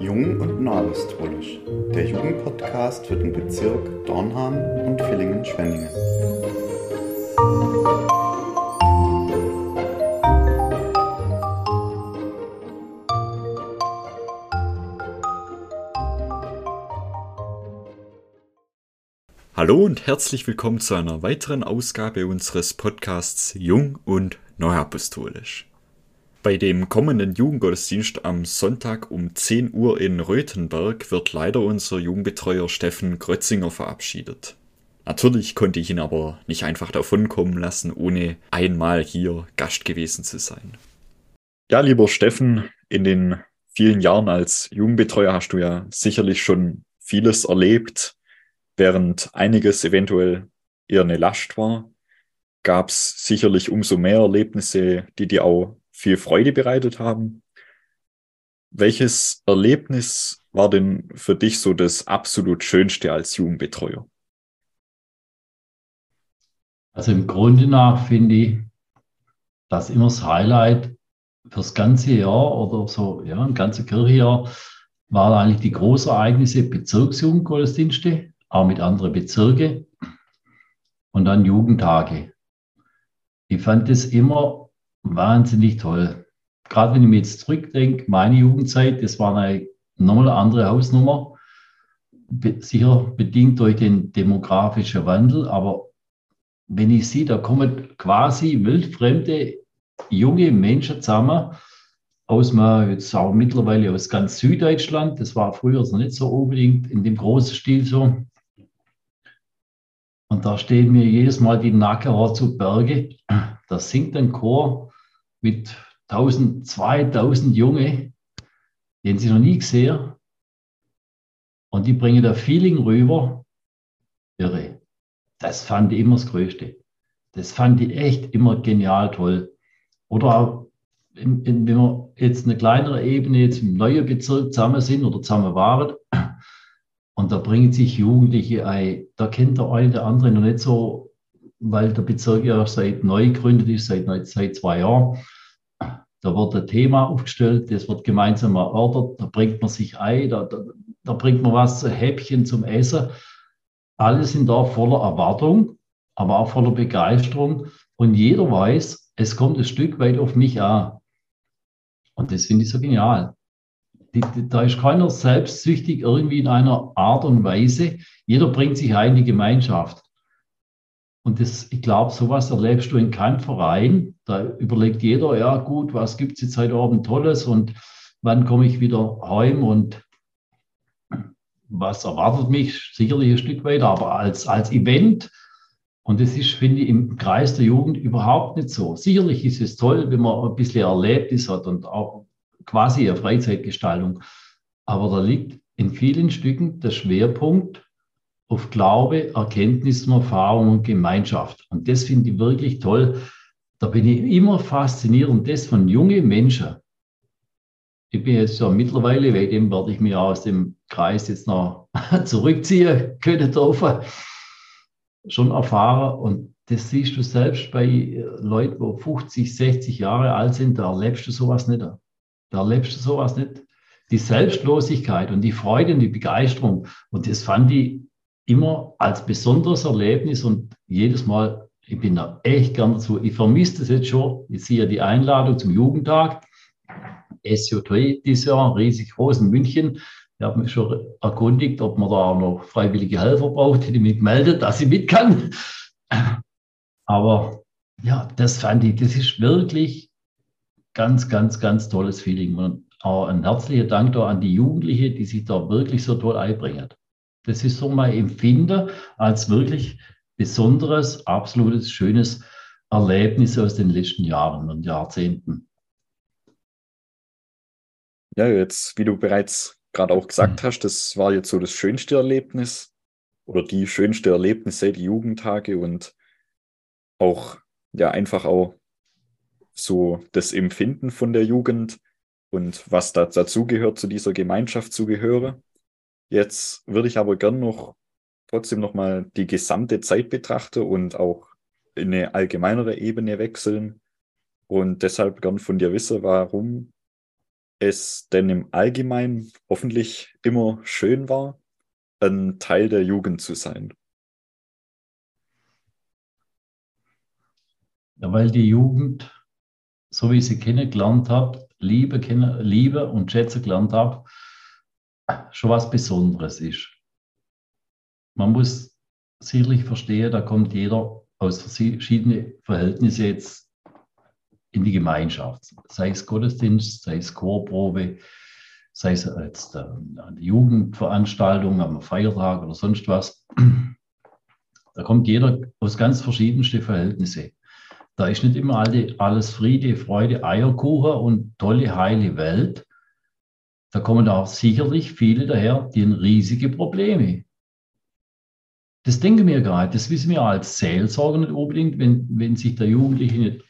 Jung und Neuapostolisch, der Jugendpodcast für den Bezirk Dornham und Villingen-Schwenningen. Hallo und herzlich willkommen zu einer weiteren Ausgabe unseres Podcasts Jung und Neuapostolisch. Bei dem kommenden Jugendgottesdienst am Sonntag um 10 Uhr in Röthenberg wird leider unser Jugendbetreuer Steffen Grötzinger verabschiedet. Natürlich konnte ich ihn aber nicht einfach davonkommen lassen, ohne einmal hier Gast gewesen zu sein. Ja, lieber Steffen, in den vielen Jahren als Jugendbetreuer hast du ja sicherlich schon vieles erlebt, während einiges eventuell eher eine Last war, gab es sicherlich umso mehr Erlebnisse, die dir auch viel Freude bereitet haben. Welches Erlebnis war denn für dich so das absolut Schönste als Jugendbetreuer? Also im Grunde nach finde ich, dass immer das Highlight fürs ganze Jahr oder so, ja, ein ganzes Kirchenjahr, waren eigentlich die Großereignisse Bezirksjugendgottesdienste, auch mit anderen Bezirken und dann Jugendtage. Ich fand das immer wahnsinnig toll. Gerade wenn ich mir jetzt zurückdenke, meine Jugendzeit, das war eine nochmal andere Hausnummer. Sicher bedingt durch den demografischen Wandel, aber wenn ich sehe, da kommen quasi wildfremde junge Menschen zusammen, aus jetzt auch mittlerweile aus ganz Süddeutschland. Das war früher so nicht so unbedingt in dem großen Stil so. Und da stehen mir jedes Mal die Nackenhaare zu Berge. Da singt ein Chor mit 1000, 2000 Junge, den sie noch nie gesehen. Und die bringen da Feeling rüber. Irre. Das fand ich immer das Größte. Das fand ich echt immer genial toll. Oder auch, wenn wir jetzt eine kleinere Ebene, jetzt im neuen Bezirk zusammen sind oder zusammen waren, und da bringen sich Jugendliche ein. Da kennt der eine der andere noch nicht so, weil der Bezirk ja seit neu gegründet ist, seit, seit zwei Jahren. Da wird ein Thema aufgestellt, das wird gemeinsam erörtert, da bringt man sich ein, da, da, da bringt man was, ein Häppchen zum Essen. Alle sind da voller Erwartung, aber auch voller Begeisterung. Und jeder weiß, es kommt ein Stück weit auf mich an. Und das finde ich so genial da ist keiner selbstsüchtig irgendwie in einer Art und Weise. Jeder bringt sich ein in die Gemeinschaft. Und das, ich glaube, sowas erlebst du in keinem Verein. Da überlegt jeder, ja gut, was gibt es jetzt heute Abend Tolles und wann komme ich wieder heim und was erwartet mich, sicherlich ein Stück weiter, aber als, als Event, und das ist, finde ich, im Kreis der Jugend überhaupt nicht so. Sicherlich ist es toll, wenn man ein bisschen erlebt ist hat und auch quasi eine Freizeitgestaltung. Aber da liegt in vielen Stücken der Schwerpunkt auf Glaube, Erkenntnis, Erfahrung und Gemeinschaft. Und das finde ich wirklich toll. Da bin ich immer fasziniert und das von jungen Menschen. Ich bin jetzt ja mittlerweile, wegen dem werde ich mir aus dem Kreis jetzt noch zurückziehen können dürfen. Schon erfahren und das siehst du selbst bei Leuten, die 50, 60 Jahre alt sind, da erlebst du sowas nicht. Da erlebst du sowas nicht. Die Selbstlosigkeit und die Freude und die Begeisterung. Und das fand ich immer als besonderes Erlebnis und jedes Mal, ich bin da echt gern dazu. Ich vermisse das jetzt schon. Ich sehe die Einladung zum Jugendtag. SJ3 dieses Jahr, riesig groß in München. Ich habe mich schon erkundigt, ob man da auch noch freiwillige Helfer braucht, die mich meldet, dass ich mit kann. Aber ja, das fand ich, das ist wirklich ganz, ganz, ganz tolles Feeling. Und auch ein herzlicher Dank da an die Jugendlichen, die sich da wirklich so toll einbringen. Das ist so mein Empfinden als wirklich besonderes, absolutes, schönes Erlebnis aus den letzten Jahren und Jahrzehnten. Ja, jetzt, wie du bereits gerade auch gesagt mhm. hast, das war jetzt so das schönste Erlebnis oder die schönste Erlebnisse, die Jugendtage und auch ja einfach auch so das Empfinden von der Jugend und was da dazugehört, zu dieser Gemeinschaft zugehöre. Jetzt würde ich aber gern noch trotzdem nochmal die gesamte Zeit betrachten und auch in eine allgemeinere Ebene wechseln. und deshalb gern von dir wissen, warum es denn im Allgemeinen hoffentlich immer schön war, ein Teil der Jugend zu sein. Ja, weil die Jugend, so wie ich sie kennengelernt habe, Liebe, Liebe und Schätze gelernt habe, schon was Besonderes ist. Man muss sicherlich verstehen, da kommt jeder aus verschiedenen Verhältnissen jetzt in die Gemeinschaft. Sei es Gottesdienst, sei es Chorprobe, sei es jetzt eine Jugendveranstaltung am Feiertag oder sonst was. Da kommt jeder aus ganz verschiedensten Verhältnissen. Da ist nicht immer alles Friede, Freude, Eierkuchen und tolle, heile Welt. Da kommen auch sicherlich viele daher, die riesige Probleme. Das denken wir nicht. Das wissen wir als Seelsorger nicht unbedingt, wenn, wenn sich der Jugendliche nicht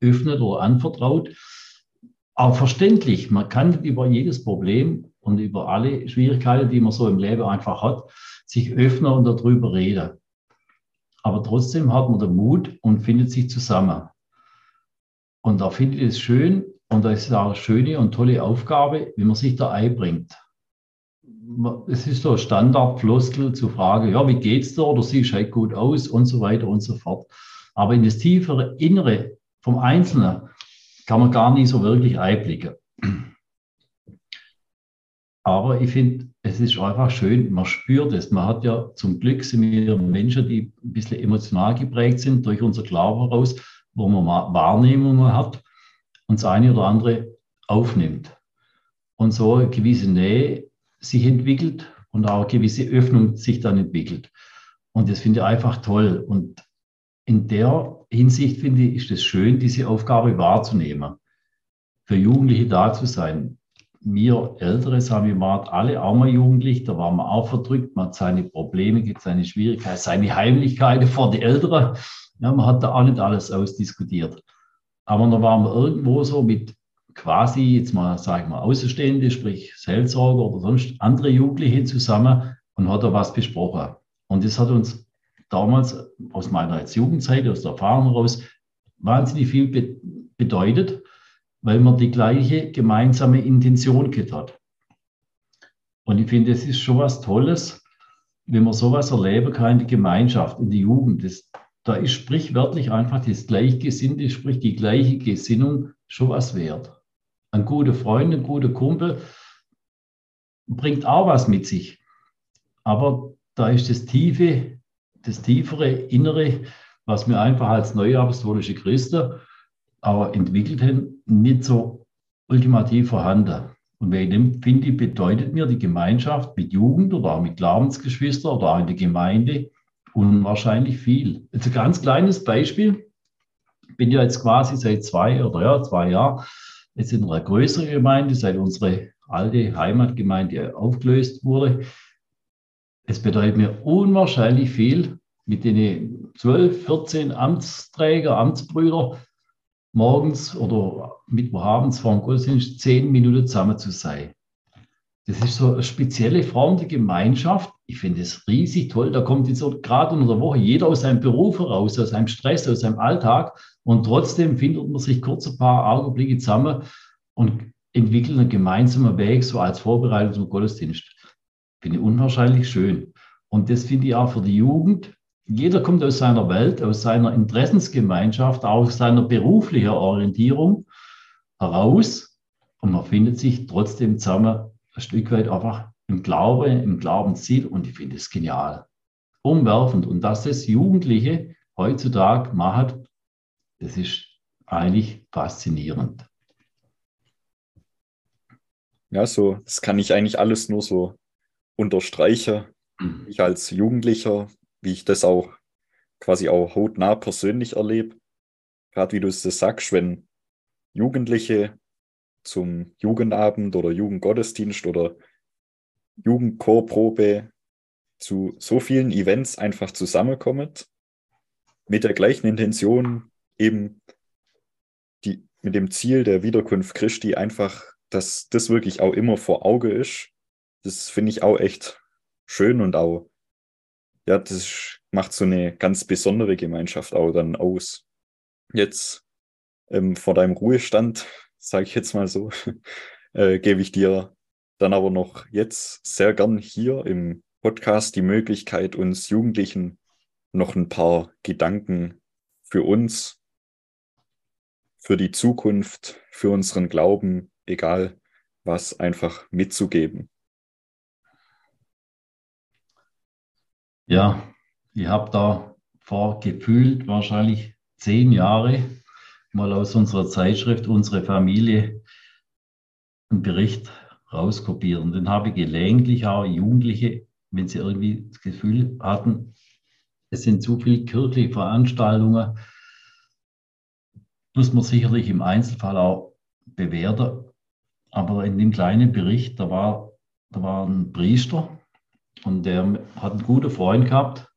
öffnet oder anvertraut. Aber verständlich, man kann über jedes Problem und über alle Schwierigkeiten, die man so im Leben einfach hat, sich öffnen und darüber reden. Aber trotzdem hat man den Mut und findet sich zusammen. Und da finde ich es schön und da ist auch eine schöne und tolle Aufgabe, wie man sich da einbringt es ist so Standardfloskel zu fragen, ja, wie geht's dir oder siehst halt gut aus und so weiter und so fort. Aber in das tiefere Innere vom Einzelnen kann man gar nicht so wirklich einblicken. Aber ich finde, es ist einfach schön, man spürt es. Man hat ja zum Glück sind wir Menschen, die ein bisschen emotional geprägt sind durch unser Glauben heraus, wo man Wahrnehmungen hat und das eine oder andere aufnimmt. Und so eine gewisse Nähe sich entwickelt und auch eine gewisse Öffnung sich dann entwickelt. Und das finde ich einfach toll. Und in der Hinsicht finde ich, ist es schön, diese Aufgabe wahrzunehmen, für Jugendliche da zu sein. Wir Ältere, sagen wir mal, alle auch mal jugendlich, da waren wir auch verdrückt, man hat seine Probleme, seine Schwierigkeiten, seine Heimlichkeiten vor die Älteren. Ja, man hat da auch nicht alles ausdiskutiert. Aber da waren wir irgendwo so mit quasi jetzt mal, sage ich mal, Außenstehende, sprich Seelsorger oder sonst andere Jugendliche zusammen und hat da was besprochen. Und das hat uns damals aus meiner jetzt Jugendzeit, aus der Erfahrung heraus, wahnsinnig viel be bedeutet, weil man die gleiche gemeinsame Intention hat. Und ich finde, es ist schon was Tolles, wenn man sowas erleben kann in der Gemeinschaft, in der Jugend. Das, da ist sprichwörtlich einfach das Gleichgesinnte, sprich die gleiche Gesinnung schon was wert ein guter Freund, ein guter Kumpel, bringt auch was mit sich. Aber da ist das tiefe, das tiefere Innere, was wir einfach als neue apostolische Christen aber entwickelt haben, nicht so ultimativ vorhanden. Und wegen dem, finde ich, bedeutet mir die Gemeinschaft mit Jugend oder auch mit Glaubensgeschwistern oder auch in der Gemeinde unwahrscheinlich viel. Jetzt ein ganz kleines Beispiel. Ich bin ja jetzt quasi seit zwei oder ja, zwei Jahren jetzt in einer größeren Gemeinde, seit unsere alte Heimatgemeinde aufgelöst wurde. Es bedeutet mir unwahrscheinlich viel, mit den 12, 14 Amtsträger, Amtsbrüder morgens oder Mittwochabends vor dem Gottesdienst zehn Minuten zusammen zu sein. Das ist so eine spezielle Form der Gemeinschaft. Ich finde es riesig toll. Da kommt jetzt gerade unter der Woche jeder aus seinem Beruf heraus, aus seinem Stress, aus seinem Alltag. Und trotzdem findet man sich kurz ein paar Augenblicke zusammen und entwickelt einen gemeinsamen Weg, so als Vorbereitung zum Gottesdienst. Finde ich unwahrscheinlich schön. Und das finde ich auch für die Jugend. Jeder kommt aus seiner Welt, aus seiner Interessensgemeinschaft, aus seiner beruflichen Orientierung heraus. Und man findet sich trotzdem zusammen ein Stück weit einfach im Glaube, im Glaubensziel und ich finde es genial. Umwerfend. Und dass das Jugendliche heutzutage machen, das ist eigentlich faszinierend. Ja, so, das kann ich eigentlich alles nur so unterstreichen. Mhm. Ich als Jugendlicher, wie ich das auch quasi auch hautnah persönlich erlebe. Gerade wie du es sagst, wenn Jugendliche zum Jugendabend oder Jugendgottesdienst oder Jugendchorprobe zu so vielen Events einfach zusammenkommen, mit der gleichen Intention, eben die, mit dem Ziel der Wiederkunft Christi einfach, dass das wirklich auch immer vor Auge ist. Das finde ich auch echt schön und auch, ja, das macht so eine ganz besondere Gemeinschaft auch dann aus. Jetzt ähm, vor deinem Ruhestand, sage ich jetzt mal so, äh, gebe ich dir dann aber noch jetzt sehr gern hier im Podcast die Möglichkeit, uns Jugendlichen noch ein paar Gedanken für uns, für die Zukunft, für unseren Glauben, egal was, einfach mitzugeben. Ja, ich habe da vor gefühlt wahrscheinlich zehn Jahre mal aus unserer Zeitschrift Unsere Familie einen Bericht rauskopiert. Und den habe ich gelegentlich auch Jugendliche, wenn sie irgendwie das Gefühl hatten, es sind zu viele kirchliche Veranstaltungen, muss man sicherlich im Einzelfall auch bewerten. Aber in dem kleinen Bericht, da war, da war ein Priester und der hat einen guten Freund gehabt.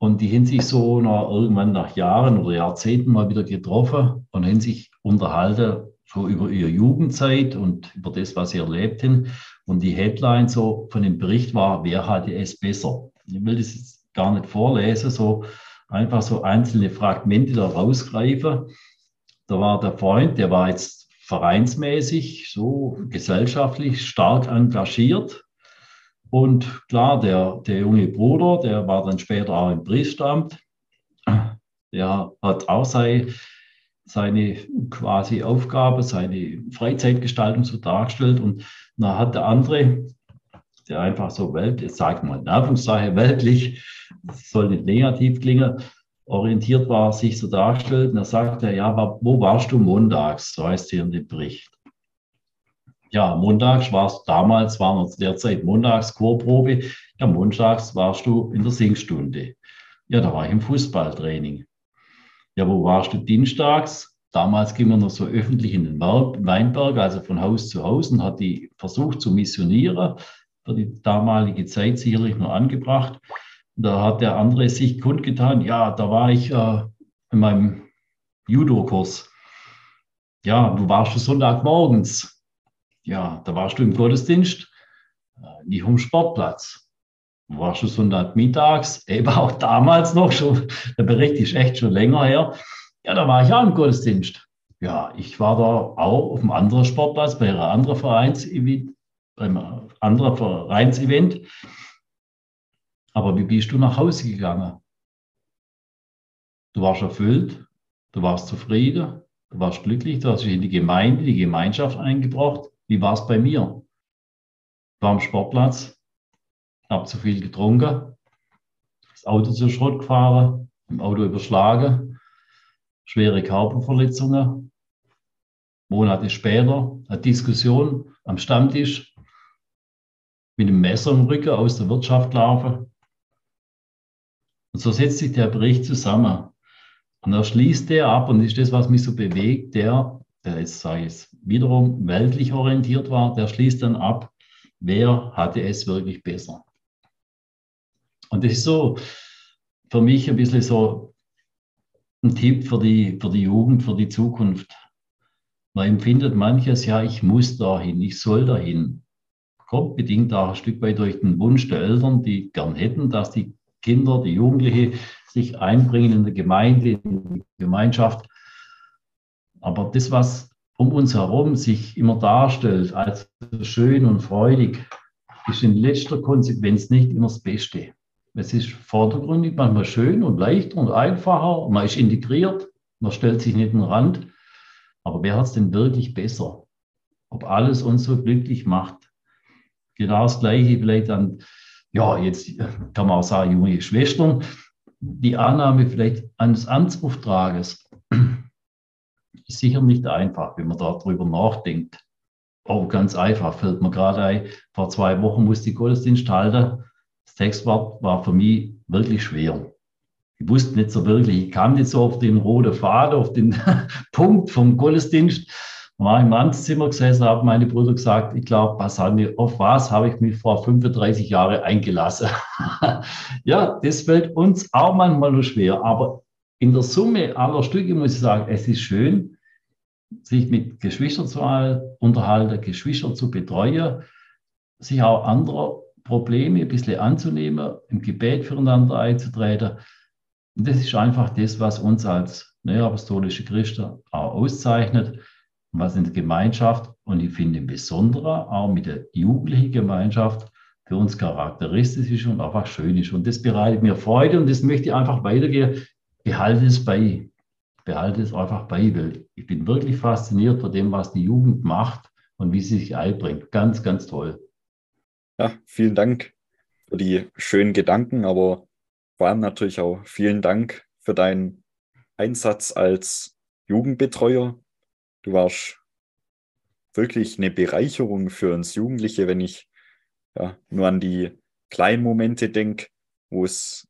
Und die haben sich so nach, irgendwann nach Jahren oder Jahrzehnten mal wieder getroffen und haben sich unterhalten, so über ihre Jugendzeit und über das, was sie erlebt haben. Und die Headline so von dem Bericht war, wer hatte es besser? Ich will das jetzt gar nicht vorlesen, so einfach so einzelne Fragmente da rausgreifen. Da war der Freund, der war jetzt vereinsmäßig, so gesellschaftlich stark engagiert. Und klar, der, der junge Bruder, der war dann später auch im Priesteramt. Der hat auch sei, seine quasi Aufgabe, seine Freizeitgestaltung so dargestellt. Und dann hat der andere, der einfach so welt, jetzt sag mal in Anführungszeichen weltlich, soll nicht negativ klingen, orientiert war, sich so darstellt. Und er sagte, ja, wo warst du montags? So heißt hier in dem Bericht. Ja, montags warst damals, waren wir derzeit montags Chorprobe. Ja, montags warst du in der Singstunde. Ja, da war ich im Fußballtraining. Ja, wo warst du dienstags? Damals ging man noch so öffentlich in den Weinberg, also von Haus zu Haus und hat die versucht zu missionieren. Für die damalige Zeit sicherlich noch angebracht. Da hat der andere sich kundgetan, ja, da war ich äh, in meinem Judo-Kurs. Ja, wo warst du Sonntagmorgens? Ja, da warst du im Gottesdienst, äh, nicht am Sportplatz. Warst du Sonntagmittags? Eben auch damals noch schon, der Bericht ist echt schon länger her. Ja, da war ich auch im Gottesdienst. Ja, ich war da auch auf einem anderen Sportplatz, bei einem anderen Vereinsevent, beim anderen Vereinsevent. Aber wie bist du nach Hause gegangen? Du warst erfüllt, du warst zufrieden, du warst glücklich, du hast dich in die Gemeinde, die Gemeinschaft eingebracht. Wie war es bei mir? Ich war am Sportplatz, habe zu viel getrunken, das Auto zu Schrott gefahren, im Auto überschlagen, schwere Körperverletzungen. Monate später eine Diskussion am Stammtisch mit dem Messer im Rücken aus der Wirtschaft laufen. Und so setzt sich der Bericht zusammen. Und da schließt der ab, und ist das, was mich so bewegt, der, der jetzt, sage ich wiederum weltlich orientiert war, der schließt dann ab, wer hatte es wirklich besser. Und das ist so für mich ein bisschen so ein Tipp für die, für die Jugend, für die Zukunft. Man empfindet manches, ja, ich muss dahin, ich soll dahin. Kommt bedingt auch ein Stück weit durch den Wunsch der Eltern, die gern hätten, dass die Kinder, die Jugendliche sich einbringen in der Gemeinde, in die Gemeinschaft. Aber das, was um uns herum sich immer darstellt als schön und freudig, ist in letzter Konsequenz nicht immer das Beste. Es ist vordergründig manchmal schön und leicht und einfacher, man ist integriert, man stellt sich nicht in den Rand. Aber wer hat es denn wirklich besser? Ob alles uns so glücklich macht? Genau das Gleiche vielleicht an ja, jetzt kann man auch sagen, junge Schwestern, die Annahme vielleicht eines Amtsauftrages ist sicher nicht einfach, wenn man darüber nachdenkt. Oh, ganz einfach, fällt mir gerade ein, vor zwei Wochen musste ich Gottesdienst halten. Das Textwort war für mich wirklich schwer. Ich wusste nicht so wirklich, ich kam nicht so auf den roten Faden, auf den Punkt vom Gottesdienst war im Amtszimmer gesessen, habe meine Brüder gesagt, ich glaube, Basani, auf was habe ich mich vor 35 Jahren eingelassen? ja, das fällt uns auch manchmal nur schwer, aber in der Summe aller Stücke muss ich sagen, es ist schön, sich mit Geschwistern zu unterhalten, Geschwister zu betreuen, sich auch anderer Probleme ein bisschen anzunehmen, im Gebet füreinander einzutreten. Und das ist einfach das, was uns als neuapostolische Christen auch auszeichnet, was in der Gemeinschaft und ich finde im Besonderen auch mit der jugendlichen Gemeinschaft für uns charakteristisch ist und einfach schön ist. Und das bereitet mir Freude und das möchte ich einfach weitergehen. Behalte es bei. Behalte es einfach bei, weil ich bin wirklich fasziniert von dem, was die Jugend macht und wie sie sich einbringt. Ganz, ganz toll. Ja, vielen Dank für die schönen Gedanken, aber vor allem natürlich auch vielen Dank für deinen Einsatz als Jugendbetreuer. Du warst wirklich eine Bereicherung für uns Jugendliche, wenn ich ja, nur an die kleinen Momente denke, wo es,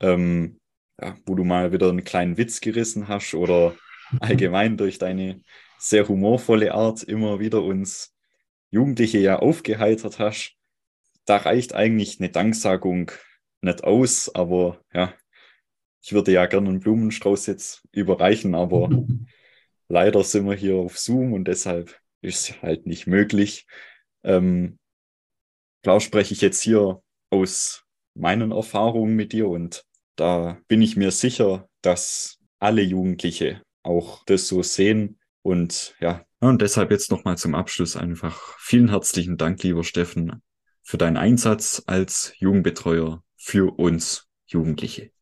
ähm, ja, wo du mal wieder einen kleinen Witz gerissen hast oder allgemein durch deine sehr humorvolle Art immer wieder uns Jugendliche ja aufgeheitert hast. Da reicht eigentlich eine Danksagung nicht aus, aber ja, ich würde ja gerne einen Blumenstrauß jetzt überreichen, aber leider sind wir hier auf Zoom und deshalb ist es halt nicht möglich. Ähm, klar spreche ich jetzt hier aus meinen Erfahrungen mit dir und da bin ich mir sicher, dass alle Jugendliche auch das so sehen und ja. Und deshalb jetzt nochmal zum Abschluss einfach vielen herzlichen Dank, lieber Steffen, für deinen Einsatz als Jugendbetreuer für uns Jugendliche.